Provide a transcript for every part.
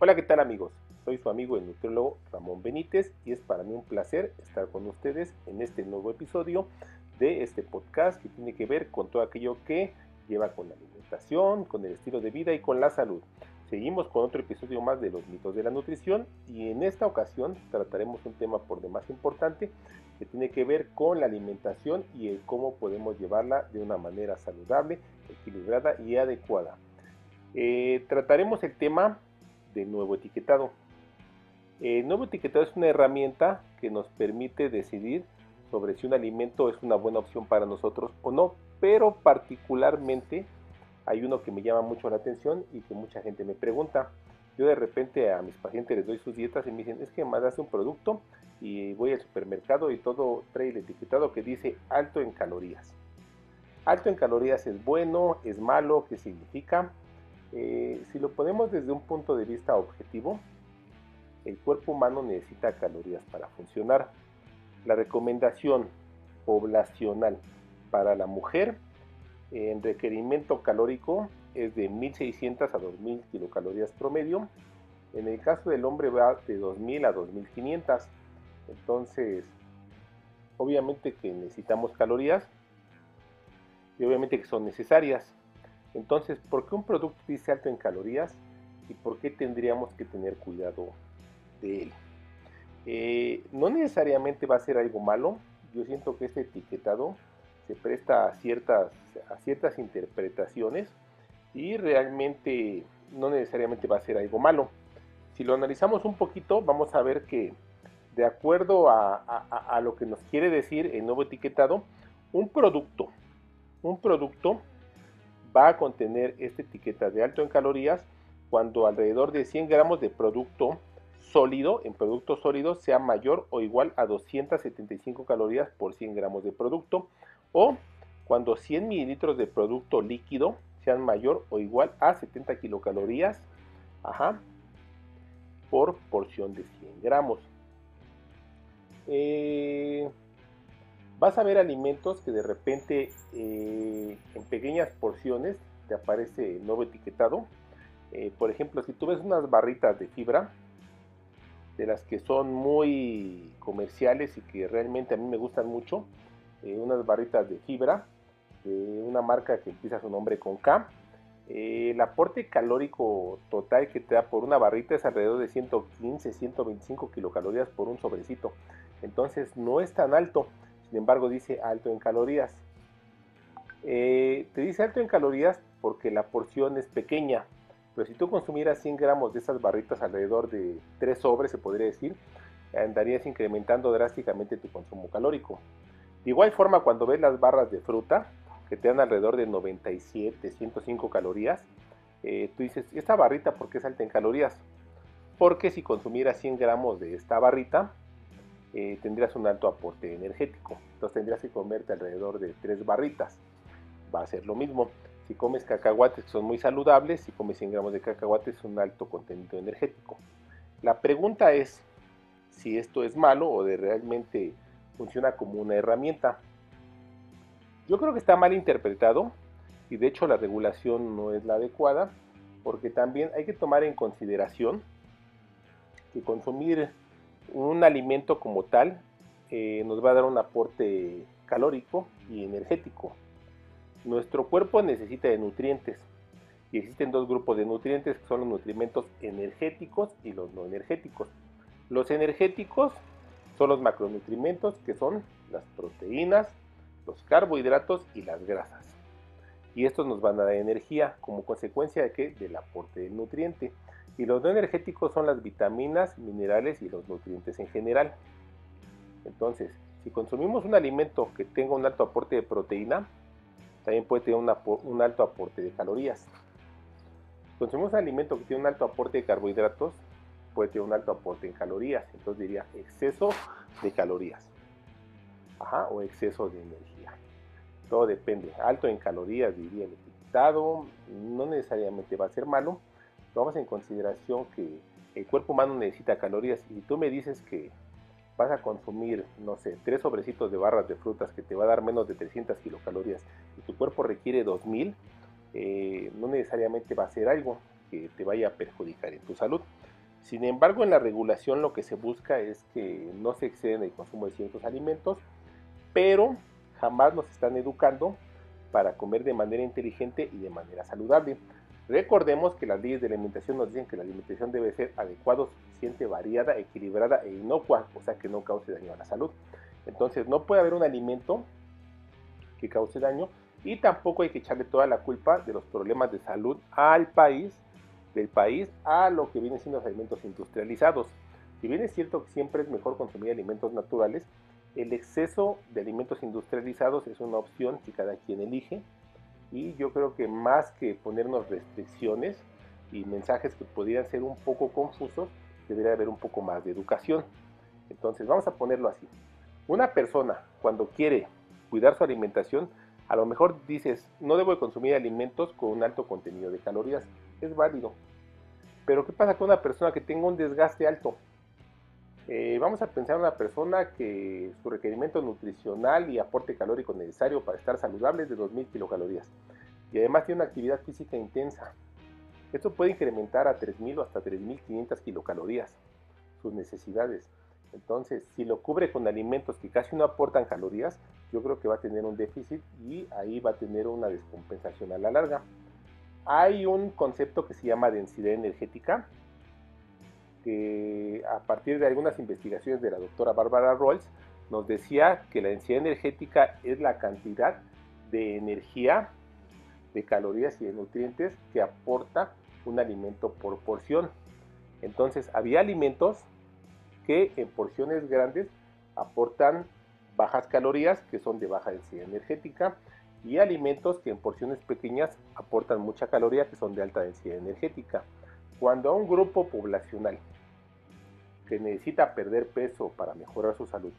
Hola, ¿qué tal amigos? Soy su amigo el nutriólogo Ramón Benítez y es para mí un placer estar con ustedes en este nuevo episodio de este podcast que tiene que ver con todo aquello que lleva con la alimentación, con el estilo de vida y con la salud. Seguimos con otro episodio más de los mitos de la nutrición y en esta ocasión trataremos un tema por demás importante que tiene que ver con la alimentación y el cómo podemos llevarla de una manera saludable, equilibrada y adecuada. Eh, trataremos el tema del nuevo etiquetado. El nuevo etiquetado es una herramienta que nos permite decidir sobre si un alimento es una buena opción para nosotros o no, pero particularmente hay uno que me llama mucho la atención y que mucha gente me pregunta. Yo de repente a mis pacientes les doy sus dietas y me dicen, es que me das un producto y voy al supermercado y todo trae el etiquetado que dice alto en calorías. Alto en calorías es bueno, es malo, ¿qué significa? Eh, si lo ponemos desde un punto de vista objetivo, el cuerpo humano necesita calorías para funcionar. La recomendación poblacional para la mujer en requerimiento calórico es de 1600 a 2000 kilocalorías promedio. En el caso del hombre va de 2000 a 2500. Entonces, obviamente que necesitamos calorías y obviamente que son necesarias. Entonces, ¿por qué un producto dice alto en calorías y por qué tendríamos que tener cuidado de él? Eh, no necesariamente va a ser algo malo. Yo siento que este etiquetado se presta a ciertas, a ciertas interpretaciones y realmente no necesariamente va a ser algo malo. Si lo analizamos un poquito, vamos a ver que de acuerdo a, a lo que nos quiere decir el nuevo etiquetado, un producto, un producto va a contener esta etiqueta de alto en calorías cuando alrededor de 100 gramos de producto sólido, en producto sólido, sea mayor o igual a 275 calorías por 100 gramos de producto, o cuando 100 mililitros de producto líquido sean mayor o igual a 70 kilocalorías por porción de 100 gramos. Eh, vas a ver alimentos que de repente eh, en pequeñas porciones te aparece nuevo etiquetado. Eh, por ejemplo, si tú ves unas barritas de fibra, de las que son muy comerciales y que realmente a mí me gustan mucho, eh, unas barritas de fibra de una marca que empieza su nombre con K. el aporte calórico total que te da por una barrita es alrededor de 115, 125 kilocalorías por un sobrecito. Entonces no es tan alto sin embargo dice alto en calorías. Eh, te dice alto en calorías porque la porción es pequeña, pero si tú consumieras 100 gramos de esas barritas alrededor de 3 sobres, se podría decir, andarías incrementando drásticamente tu consumo calórico. De igual forma, cuando ves las barras de fruta, que te dan alrededor de 97, 105 calorías, eh, tú dices, ¿esta barrita por qué es alta en calorías? Porque si consumieras 100 gramos de esta barrita, eh, tendrías un alto aporte energético. Entonces tendrías que comerte alrededor de tres barritas. Va a ser lo mismo. Si comes cacahuates que son muy saludables, si comes 100 gramos de cacahuates es un alto contenido energético. La pregunta es si esto es malo o de realmente funciona como una herramienta. Yo creo que está mal interpretado y de hecho la regulación no es la adecuada porque también hay que tomar en consideración que consumir un alimento como tal eh, nos va a dar un aporte calórico y energético. Nuestro cuerpo necesita de nutrientes y existen dos grupos de nutrientes que son los nutrimentos energéticos y los no energéticos. Los energéticos son los macronutrimentos que son las proteínas, los carbohidratos y las grasas. Y estos nos van a dar energía como consecuencia de que del aporte del nutriente. Y los no energéticos son las vitaminas, minerales y los nutrientes en general. Entonces, si consumimos un alimento que tenga un alto aporte de proteína, también puede tener un alto aporte de calorías. Si consumimos un alimento que tiene un alto aporte de carbohidratos, puede tener un alto aporte en calorías. Entonces diría exceso de calorías. Ajá, o exceso de energía. Todo depende. Alto en calorías, diría el etiquetado. No necesariamente va a ser malo tomamos en consideración que el cuerpo humano necesita calorías y tú me dices que vas a consumir, no sé, tres sobrecitos de barras de frutas que te va a dar menos de 300 kilocalorías y tu cuerpo requiere 2000, eh, no necesariamente va a ser algo que te vaya a perjudicar en tu salud. Sin embargo, en la regulación lo que se busca es que no se exceden el consumo de ciertos alimentos, pero jamás nos están educando para comer de manera inteligente y de manera saludable. Recordemos que las leyes de alimentación nos dicen que la alimentación debe ser adecuada, suficiente, variada, equilibrada e inocua, o sea que no cause daño a la salud. Entonces no puede haber un alimento que cause daño y tampoco hay que echarle toda la culpa de los problemas de salud al país, del país a lo que vienen siendo los alimentos industrializados. Si bien es cierto que siempre es mejor consumir alimentos naturales, el exceso de alimentos industrializados es una opción que cada quien elige y yo creo que más que ponernos restricciones y mensajes que pudieran ser un poco confusos, debería haber un poco más de educación. Entonces vamos a ponerlo así. Una persona cuando quiere cuidar su alimentación, a lo mejor dices, no debo de consumir alimentos con un alto contenido de calorías. Es válido. Pero ¿qué pasa con una persona que tenga un desgaste alto? Eh, vamos a pensar en una persona que su requerimiento nutricional y aporte calórico necesario para estar saludable es de 2.000 kilocalorías y además tiene una actividad física intensa. Esto puede incrementar a 3.000 o hasta 3.500 kilocalorías sus necesidades. Entonces, si lo cubre con alimentos que casi no aportan calorías, yo creo que va a tener un déficit y ahí va a tener una descompensación a la larga. Hay un concepto que se llama densidad energética, que a partir de algunas investigaciones de la doctora Bárbara Rolls nos decía que la densidad energética es la cantidad de energía, de calorías y de nutrientes que aporta un alimento por porción. Entonces, había alimentos que en porciones grandes aportan bajas calorías, que son de baja densidad energética, y alimentos que en porciones pequeñas aportan mucha caloría, que son de alta densidad energética. Cuando a un grupo poblacional que necesita perder peso para mejorar su salud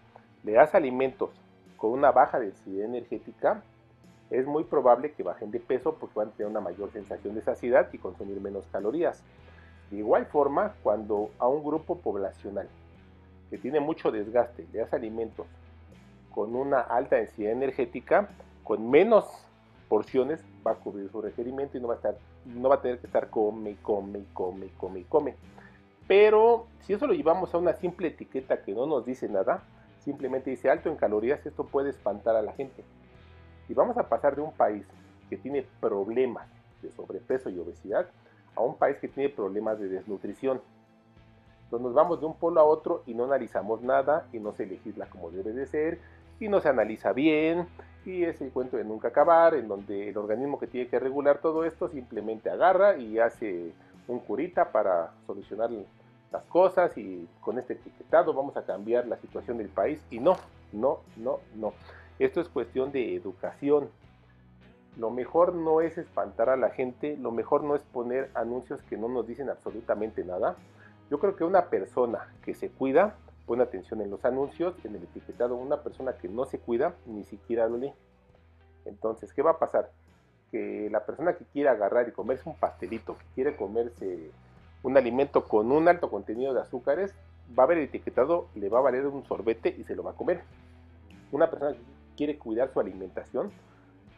le das alimentos con una baja densidad energética, es muy probable que bajen de peso porque van a tener una mayor sensación de saciedad y consumir menos calorías. De igual forma, cuando a un grupo poblacional que tiene mucho desgaste le das alimentos con una alta densidad energética, con menos porciones va a cubrir su requerimiento y no va a, estar, no va a tener que estar come, come, come, come, come. Pero si eso lo llevamos a una simple etiqueta que no nos dice nada, simplemente dice alto en calorías, esto puede espantar a la gente. Y vamos a pasar de un país que tiene problemas de sobrepeso y obesidad a un país que tiene problemas de desnutrición. Entonces nos vamos de un polo a otro y no analizamos nada y no se legisla como debe de ser y no se analiza bien y es el cuento de nunca acabar, en donde el organismo que tiene que regular todo esto simplemente agarra y hace un curita para solucionar las cosas y con este etiquetado vamos a cambiar la situación del país y no, no, no, no. Esto es cuestión de educación. Lo mejor no es espantar a la gente, lo mejor no es poner anuncios que no nos dicen absolutamente nada. Yo creo que una persona que se cuida Pon atención en los anuncios, en el etiquetado. Una persona que no se cuida ni siquiera lo lee. Entonces, ¿qué va a pasar? Que la persona que quiere agarrar y comerse un pastelito, que quiere comerse un alimento con un alto contenido de azúcares, va a ver el etiquetado, le va a valer un sorbete y se lo va a comer. Una persona que quiere cuidar su alimentación,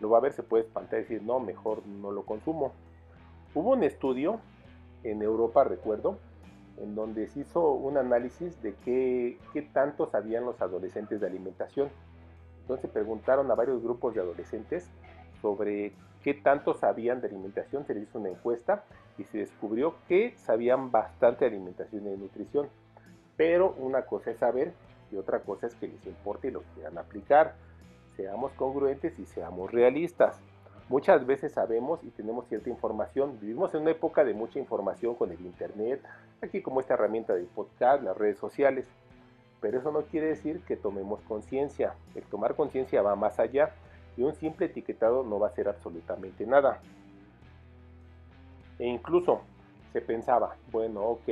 lo va a ver, se puede espantar y decir, no, mejor no lo consumo. Hubo un estudio en Europa, recuerdo, en donde se hizo un análisis de qué, qué tanto sabían los adolescentes de alimentación. Entonces preguntaron a varios grupos de adolescentes sobre qué tanto sabían de alimentación, se les hizo una encuesta y se descubrió que sabían bastante de alimentación y de nutrición. Pero una cosa es saber y otra cosa es que les importe y lo quieran aplicar. Seamos congruentes y seamos realistas. Muchas veces sabemos y tenemos cierta información. Vivimos en una época de mucha información con el Internet, aquí como esta herramienta de podcast, las redes sociales. Pero eso no quiere decir que tomemos conciencia. El tomar conciencia va más allá y un simple etiquetado no va a ser absolutamente nada. E incluso se pensaba, bueno, ok,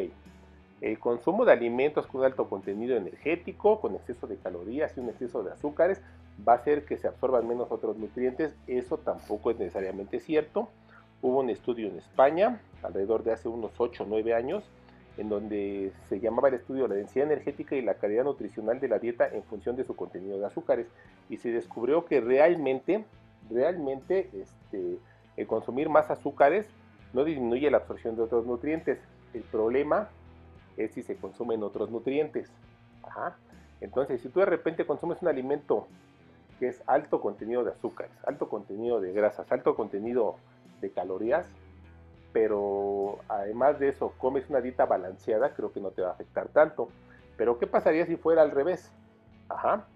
el consumo de alimentos con alto contenido energético, con exceso de calorías y un exceso de azúcares va a hacer que se absorban menos otros nutrientes. Eso tampoco es necesariamente cierto. Hubo un estudio en España, alrededor de hace unos 8 o 9 años, en donde se llamaba el estudio la densidad energética y la calidad nutricional de la dieta en función de su contenido de azúcares. Y se descubrió que realmente, realmente este, el consumir más azúcares no disminuye la absorción de otros nutrientes. El problema es si se consumen otros nutrientes. Entonces, si tú de repente consumes un alimento que es alto contenido de azúcares, alto contenido de grasas, alto contenido de calorías, pero además de eso comes una dieta balanceada, creo que no te va a afectar tanto. Pero ¿qué pasaría si fuera al revés? Ajá.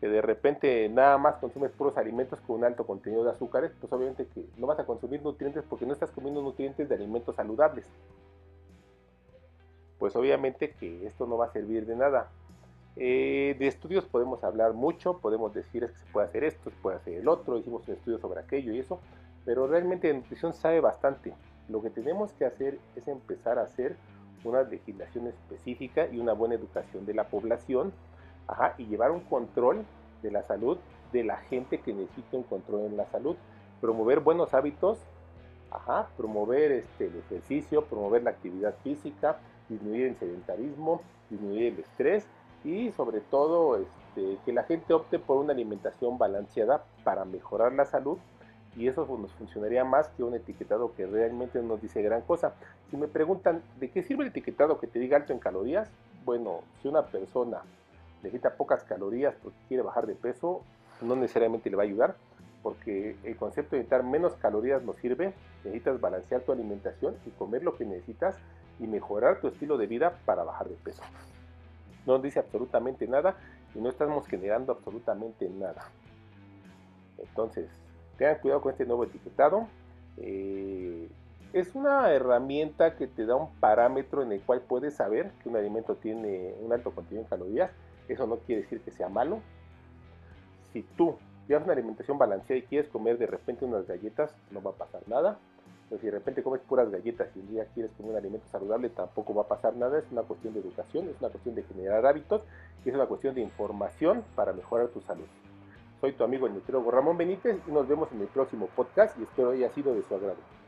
Que de repente nada más consumes puros alimentos con un alto contenido de azúcares, pues obviamente que no vas a consumir nutrientes porque no estás comiendo nutrientes de alimentos saludables. Pues obviamente que esto no va a servir de nada. Eh, de estudios podemos hablar mucho, podemos decir que se puede hacer esto, se puede hacer el otro, hicimos un estudio sobre aquello y eso, pero realmente de nutrición sabe bastante. Lo que tenemos que hacer es empezar a hacer una legislación específica y una buena educación de la población y llevar un control de la salud de la gente que necesita un control en la salud. Promover buenos hábitos, promover este, el ejercicio, promover la actividad física, disminuir el sedentarismo, disminuir el estrés y sobre todo este, que la gente opte por una alimentación balanceada para mejorar la salud y eso nos funcionaría más que un etiquetado que realmente no nos dice gran cosa. Si me preguntan, ¿de qué sirve el etiquetado que te diga alto en calorías? Bueno, si una persona necesita pocas calorías porque quiere bajar de peso, no necesariamente le va a ayudar, porque el concepto de necesitar menos calorías no sirve, necesitas balancear tu alimentación y comer lo que necesitas y mejorar tu estilo de vida para bajar de peso. No dice absolutamente nada y no estamos generando absolutamente nada. Entonces, tengan cuidado con este nuevo etiquetado. Eh, es una herramienta que te da un parámetro en el cual puedes saber que un alimento tiene un alto contenido en calorías. Eso no quiere decir que sea malo. Si tú llevas una alimentación balanceada y quieres comer de repente unas galletas, no va a pasar nada. Pero si de repente comes puras galletas y un día quieres comer un alimento saludable, tampoco va a pasar nada. Es una cuestión de educación, es una cuestión de generar hábitos y es una cuestión de información para mejorar tu salud. Soy tu amigo el nutriólogo Ramón Benítez y nos vemos en el próximo podcast y espero haya sido de su agrado.